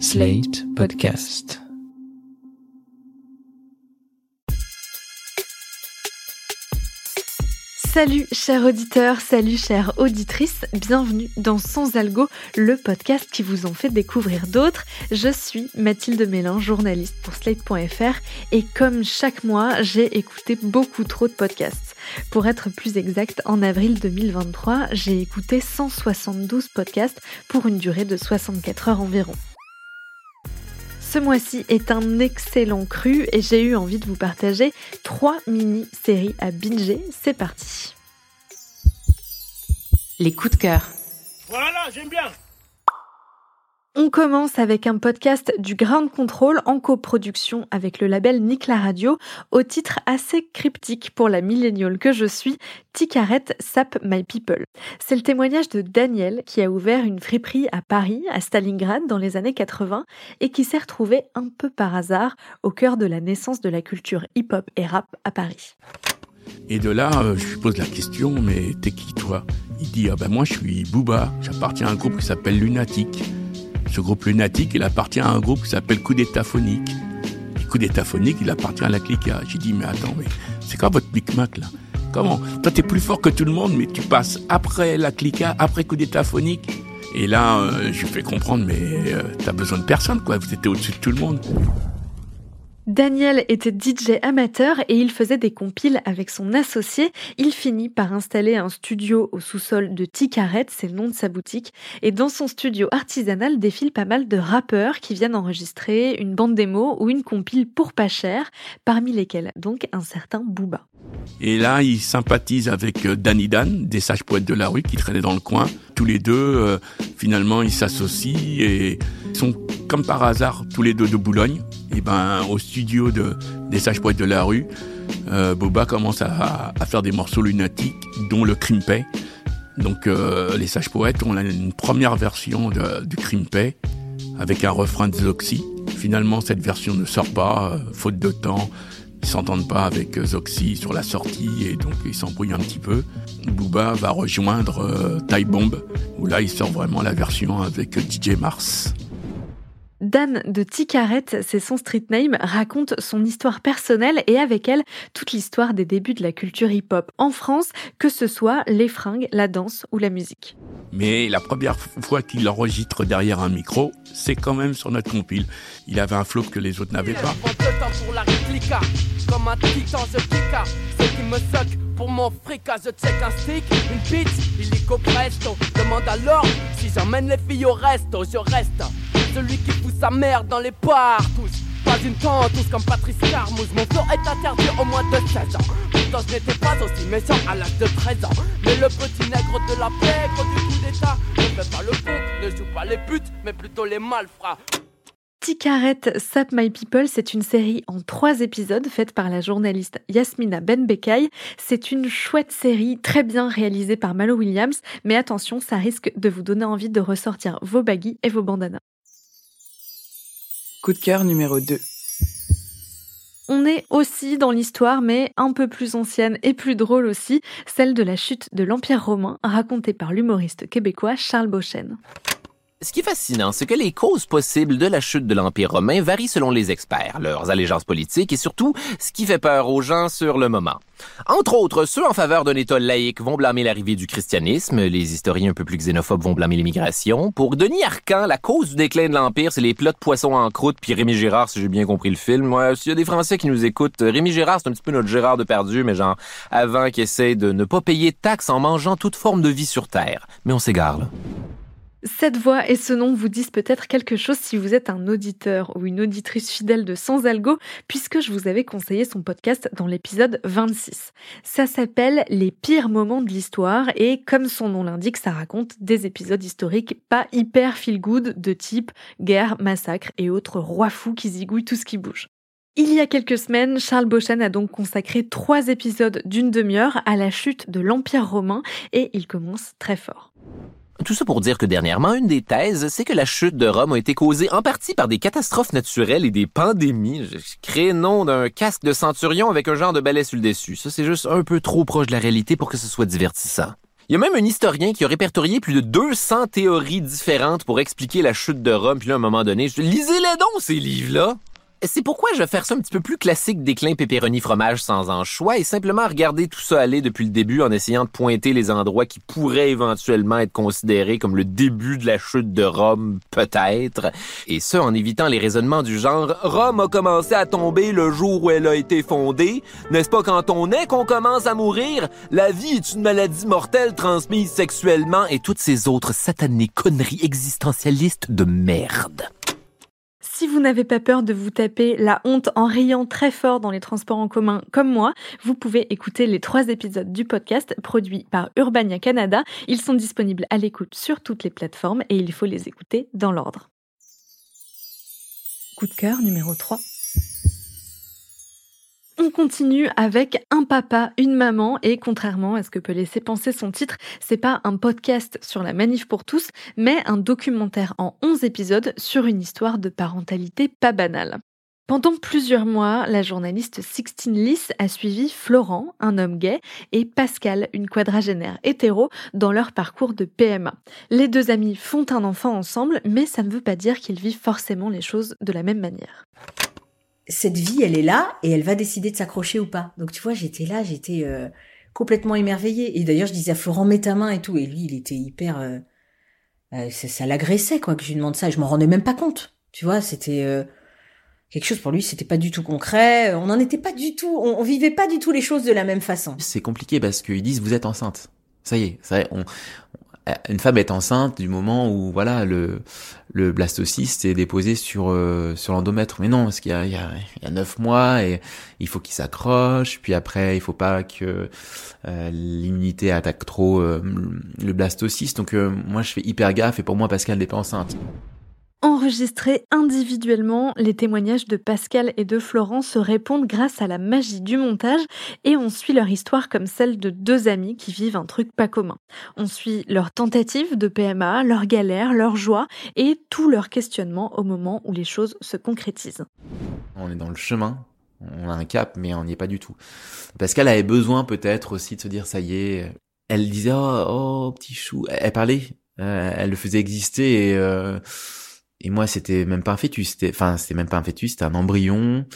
Slate Podcast. Salut chers auditeurs, salut chères auditrices, bienvenue dans Sans Algo, le podcast qui vous en fait découvrir d'autres. Je suis Mathilde Mélin, journaliste pour Slate.fr et comme chaque mois, j'ai écouté beaucoup trop de podcasts. Pour être plus exact, en avril 2023, j'ai écouté 172 podcasts pour une durée de 64 heures environ. Ce mois-ci est un excellent cru et j'ai eu envie de vous partager trois mini-séries à binger. C'est parti. Les coups de cœur. Voilà, j'aime bien. On commence avec un podcast du Ground Control en coproduction avec le label Nick la Radio au titre assez cryptique pour la milléniale que je suis, Ticaret Sap My People. C'est le témoignage de Daniel qui a ouvert une friperie à Paris, à Stalingrad dans les années 80 et qui s'est retrouvé un peu par hasard au cœur de la naissance de la culture hip-hop et rap à Paris. Et de là, euh, je lui pose la question, mais t'es qui toi? Il dit, ah ben moi je suis Booba, j'appartiens à un groupe qui s'appelle Lunatic. Ce groupe lunatique, il appartient à un groupe qui s'appelle Coup d'État phonique. Coup d'État phonique, il appartient à la Clica. J'ai dit, mais attends, mais c'est quoi votre micmac là? Comment? Toi, t'es plus fort que tout le monde, mais tu passes après la Clica, après Coup d'État phonique. Et là, euh, je lui fais comprendre, mais euh, t'as besoin de personne, quoi. Vous étiez au-dessus de tout le monde. Daniel était DJ amateur et il faisait des compiles avec son associé. Il finit par installer un studio au sous-sol de Ticaret, c'est le nom de sa boutique. Et dans son studio artisanal défilent pas mal de rappeurs qui viennent enregistrer une bande démo ou une compile pour pas cher, parmi lesquels donc un certain Booba. Et là, il sympathise avec euh, Danny Dan, des sages poètes de la rue qui traînaient dans le coin. Tous les deux, euh, finalement, ils s'associent et sont comme par hasard tous les deux de Boulogne. Et ben, au studio de, des sages poètes de la rue, euh, Boba commence à, faire des morceaux lunatiques, dont le Crimpay. Donc, les sages poètes ont une première version de, du Crimpay avec un refrain de Zoxy. Finalement, cette version ne sort pas, faute de temps. Ils s'entendent pas avec Zoxy sur la sortie et donc ils s'embrouillent un petit peu. Booba va rejoindre euh, Bomb où là il sort vraiment la version avec DJ Mars. Dan de Ticaret, c'est son street name, raconte son histoire personnelle et avec elle toute l'histoire des débuts de la culture hip-hop en France, que ce soit les fringues, la danse ou la musique. Mais la première fois qu'il enregistre derrière un micro, c'est quand même sur notre compile. Il avait un flow que les autres n'avaient pas. Comme un titan, je kicka, ce qui me suck pour mon fric, je check un stick, une bite, illico presto. Demande alors si j'emmène les filles au resto, je reste celui qui fout sa mère dans les bars, tous. Pas une tous comme Patrice Carmouze. Mon flow est interdit au moins de 16 ans. Pourtant, je n'étais pas aussi méchant à l'âge de 13 ans. Mais le petit nègre de la pègre du coup d'état ne fait pas le fou, ne joue pas les putes, mais plutôt les malfrats. Ticaret Sap My People, c'est une série en trois épisodes faite par la journaliste Yasmina Benbekay. C'est une chouette série très bien réalisée par Malo Williams, mais attention, ça risque de vous donner envie de ressortir vos baguilles et vos bandanas. Coup de cœur numéro 2. On est aussi dans l'histoire, mais un peu plus ancienne et plus drôle aussi, celle de la chute de l'Empire romain, racontée par l'humoriste québécois Charles Beauchesne. Ce qui est fascinant, c'est que les causes possibles de la chute de l'Empire romain varient selon les experts, leurs allégeances politiques et surtout ce qui fait peur aux gens sur le moment. Entre autres, ceux en faveur d'un État laïque vont blâmer l'arrivée du christianisme, les historiens un peu plus xénophobes vont blâmer l'immigration. Pour Denis Arcan, la cause du déclin de l'Empire, c'est les plats de poissons en croûte, puis Rémi Gérard, si j'ai bien compris le film. Ouais, s'il y a des Français qui nous écoutent, Rémi Gérard, c'est un petit peu notre Gérard de perdu, mais genre, avant qu'il essaie de ne pas payer de taxes en mangeant toute forme de vie sur Terre. Mais on s'égare, là. Cette voix et ce nom vous disent peut-être quelque chose si vous êtes un auditeur ou une auditrice fidèle de Sans Algo, puisque je vous avais conseillé son podcast dans l'épisode 26. Ça s'appelle Les pires moments de l'histoire et comme son nom l'indique, ça raconte des épisodes historiques pas hyper feel good de type guerre, massacre et autres rois fous qui zigouillent tout ce qui bouge. Il y a quelques semaines, Charles Beauchesne a donc consacré trois épisodes d'une demi-heure à la chute de l'Empire romain et il commence très fort. Tout ça pour dire que dernièrement, une des thèses, c'est que la chute de Rome a été causée en partie par des catastrophes naturelles et des pandémies. Créé nom d'un casque de centurion avec un genre de balai sur le dessus. Ça, c'est juste un peu trop proche de la réalité pour que ce soit divertissant. Il y a même un historien qui a répertorié plus de 200 théories différentes pour expliquer la chute de Rome. Puis là, à un moment donné, je lisez-les donc, ces livres-là! C'est pourquoi je vais faire ça un petit peu plus classique déclin pépéroni fromage sans anchois et simplement regarder tout ça aller depuis le début en essayant de pointer les endroits qui pourraient éventuellement être considérés comme le début de la chute de Rome, peut-être. Et ce, en évitant les raisonnements du genre Rome a commencé à tomber le jour où elle a été fondée. N'est-ce pas quand on est qu'on commence à mourir? La vie est une maladie mortelle transmise sexuellement et toutes ces autres satanées conneries existentialistes de merde. Si vous n'avez pas peur de vous taper la honte en riant très fort dans les transports en commun comme moi, vous pouvez écouter les trois épisodes du podcast produits par Urbania Canada. Ils sont disponibles à l'écoute sur toutes les plateformes et il faut les écouter dans l'ordre. Coup de cœur numéro 3. On continue avec un papa, une maman et contrairement à ce que peut laisser penser son titre, c'est pas un podcast sur la manif pour tous, mais un documentaire en 11 épisodes sur une histoire de parentalité pas banale. Pendant plusieurs mois, la journaliste Sixtine Lys a suivi Florent, un homme gay, et Pascal, une quadragénaire hétéro, dans leur parcours de PMA. Les deux amis font un enfant ensemble, mais ça ne veut pas dire qu'ils vivent forcément les choses de la même manière cette vie, elle est là et elle va décider de s'accrocher ou pas. Donc tu vois, j'étais là, j'étais euh, complètement émerveillée. Et d'ailleurs, je disais à Florent, mets ta main et tout. Et lui, il était hyper... Euh, euh, ça, l'agressait, quoi, que je lui demande ça. Je m'en rendais même pas compte. Tu vois, c'était quelque chose pour lui, c'était pas du tout concret. On n'en était pas du tout... On, on, vivait pas du tout les choses de la même façon. C'est compliqué parce qu'ils disent, vous êtes enceinte. Ça y est, ça y est on, une femme est enceinte du moment où voilà le le blastocyste est déposé sur euh, sur l'endomètre. Mais non, parce qu'il y a il y a il y a neuf mois et il faut qu'il s'accroche. Puis après, il faut pas que euh, l'immunité attaque trop euh, le blastocyste. Donc moi, je fais hyper gaffe et pour moi, Pascal n'est pas enceinte. Enregistrés individuellement, les témoignages de Pascal et de Florent se répondent grâce à la magie du montage et on suit leur histoire comme celle de deux amis qui vivent un truc pas commun. On suit leur tentative de PMA, leurs galères, leurs joies et tous leurs questionnements au moment où les choses se concrétisent. On est dans le chemin, on a un cap, mais on n'y est pas du tout. Pascal avait besoin peut-être aussi de se dire ça y est. Elle disait oh, oh petit chou, elle, parlait, euh, elle le faisait exister et euh, et moi, c'était même pas un fœtus, c'était, enfin, c'était même pas un fœtus, c'était un embryon.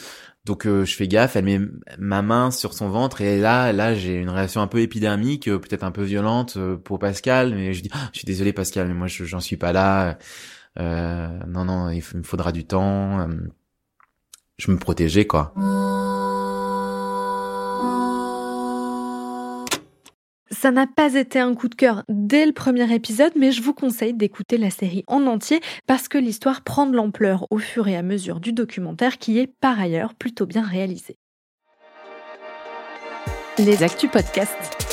Donc euh, je fais gaffe, elle met ma main sur son ventre et là, là, j'ai une réaction un peu épidermique, euh, peut-être un peu violente euh, pour Pascal, mais je dis, ah, je suis désolé Pascal, mais moi, j'en suis pas là. non, non, il me faudra du temps. je me protégeais quoi. Ça n'a pas été un coup de cœur dès le premier épisode, mais je vous conseille d'écouter la série en entier parce que l'histoire prend de l'ampleur au fur et à mesure du documentaire qui est par ailleurs plutôt bien réalisé. Les Actus Podcasts.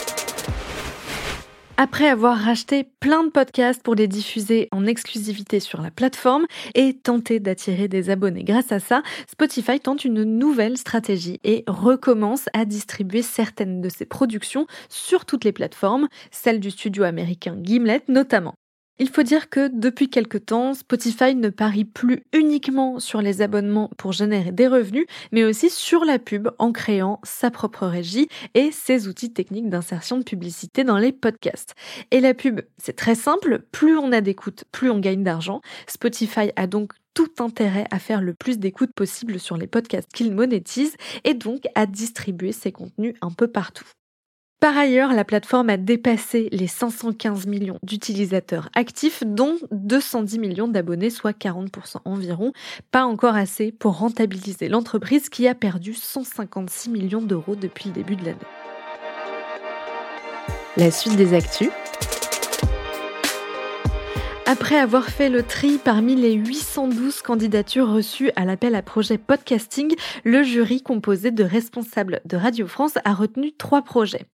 Après avoir racheté plein de podcasts pour les diffuser en exclusivité sur la plateforme et tenter d'attirer des abonnés grâce à ça, Spotify tente une nouvelle stratégie et recommence à distribuer certaines de ses productions sur toutes les plateformes, celles du studio américain Gimlet notamment. Il faut dire que depuis quelque temps, Spotify ne parie plus uniquement sur les abonnements pour générer des revenus, mais aussi sur la pub en créant sa propre régie et ses outils techniques d'insertion de publicité dans les podcasts. Et la pub, c'est très simple, plus on a d'écoute, plus on gagne d'argent. Spotify a donc tout intérêt à faire le plus d'écoute possible sur les podcasts qu'il monétise et donc à distribuer ses contenus un peu partout. Par ailleurs, la plateforme a dépassé les 515 millions d'utilisateurs actifs, dont 210 millions d'abonnés, soit 40% environ. Pas encore assez pour rentabiliser l'entreprise qui a perdu 156 millions d'euros depuis le début de l'année. La suite des actus. Après avoir fait le tri parmi les 812 candidatures reçues à l'appel à projet podcasting, le jury composé de responsables de Radio France a retenu trois projets.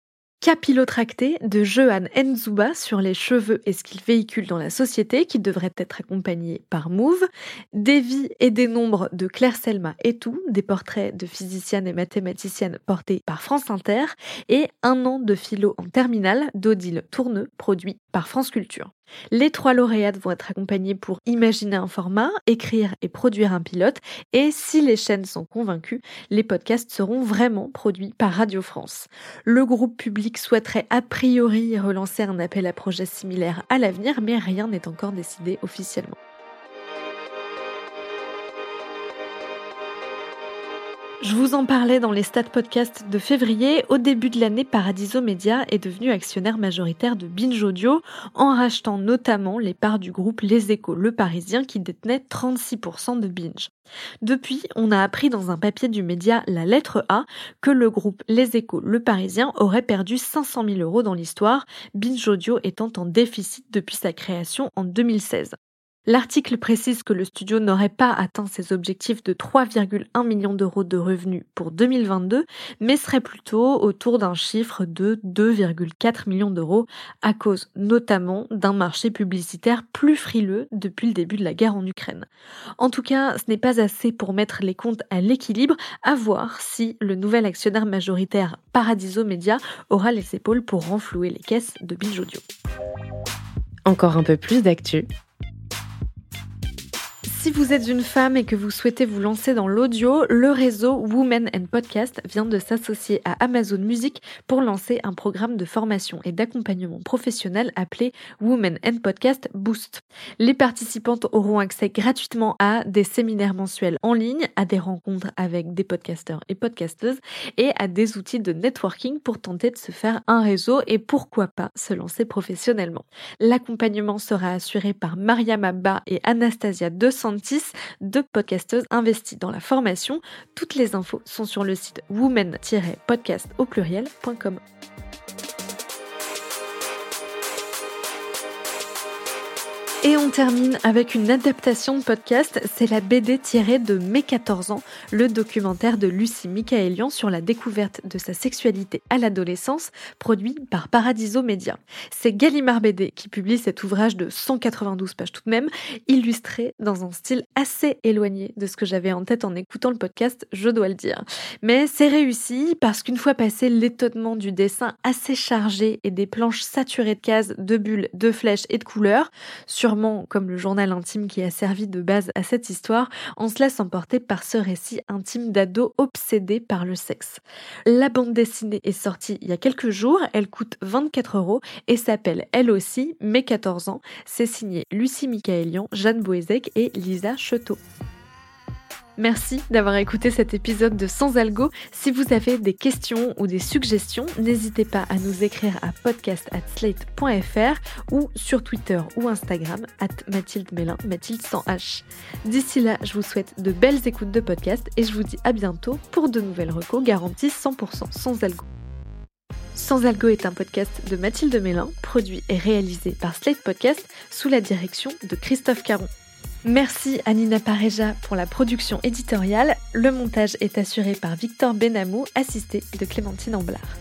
Capillotracté de Johan Nzuba sur les cheveux et ce qu'ils véhiculent dans la société, qui devrait être accompagné par Move, Des vies et des nombres de Claire Selma et tout, des portraits de physiciennes et mathématiciennes portés par France Inter, et Un an de philo en terminale d'Odile Tourneux, produit par France Culture. Les trois lauréates vont être accompagnées pour imaginer un format, écrire et produire un pilote, et si les chaînes sont convaincues, les podcasts seront vraiment produits par Radio France. Le groupe public souhaiterait a priori relancer un appel à projet similaire à l'avenir, mais rien n'est encore décidé officiellement. Je vous en parlais dans les stats podcast de février. Au début de l'année, Paradiso Media est devenu actionnaire majoritaire de Binge Audio en rachetant notamment les parts du groupe Les Échos Le Parisien qui détenait 36% de Binge. Depuis, on a appris dans un papier du média La Lettre A que le groupe Les Échos Le Parisien aurait perdu 500 000 euros dans l'histoire, Binge Audio étant en déficit depuis sa création en 2016. L'article précise que le studio n'aurait pas atteint ses objectifs de 3,1 millions d'euros de revenus pour 2022, mais serait plutôt autour d'un chiffre de 2,4 millions d'euros, à cause notamment d'un marché publicitaire plus frileux depuis le début de la guerre en Ukraine. En tout cas, ce n'est pas assez pour mettre les comptes à l'équilibre, à voir si le nouvel actionnaire majoritaire Paradiso Media aura les épaules pour renflouer les caisses de Binge Audio. Encore un peu plus d'actu si vous êtes une femme et que vous souhaitez vous lancer dans l'audio, le réseau Women and Podcast vient de s'associer à Amazon Music pour lancer un programme de formation et d'accompagnement professionnel appelé Women and Podcast Boost. Les participantes auront accès gratuitement à des séminaires mensuels en ligne, à des rencontres avec des podcasteurs et podcasteuses et à des outils de networking pour tenter de se faire un réseau et pourquoi pas se lancer professionnellement. L'accompagnement sera assuré par Mariam Abba et Anastasia 200 de podcasteuses investies dans la formation. Toutes les infos sont sur le site women-podcast au pluriel.com. Et on termine avec une adaptation de podcast, c'est la BD tirée de Mes 14 ans, le documentaire de Lucie Michaelian sur la découverte de sa sexualité à l'adolescence, produit par Paradiso Media. C'est Gallimard BD qui publie cet ouvrage de 192 pages tout de même, illustré dans un style assez éloigné de ce que j'avais en tête en écoutant le podcast, je dois le dire. Mais c'est réussi parce qu'une fois passé l'étonnement du dessin assez chargé et des planches saturées de cases, de bulles, de flèches et de couleurs, sur comme le journal intime qui a servi de base à cette histoire, on se laisse emporter par ce récit intime d'ado obsédé par le sexe. La bande dessinée est sortie il y a quelques jours, elle coûte 24 euros et s'appelle elle aussi Mes 14 ans. C'est signé Lucie Michaelian, Jeanne Boézek et Lisa Cheteau. Merci d'avoir écouté cet épisode de Sans Algo. Si vous avez des questions ou des suggestions, n'hésitez pas à nous écrire à podcast@slate.fr ou sur Twitter ou Instagram at Mathilde Mélin, Mathilde sans H. D'ici là, je vous souhaite de belles écoutes de podcast et je vous dis à bientôt pour de nouvelles recos garanties 100% sans algo. Sans Algo est un podcast de Mathilde Mélin, produit et réalisé par Slate Podcast sous la direction de Christophe Caron. Merci à Nina Pareja pour la production éditoriale. Le montage est assuré par Victor Benamou, assisté de Clémentine Amblard.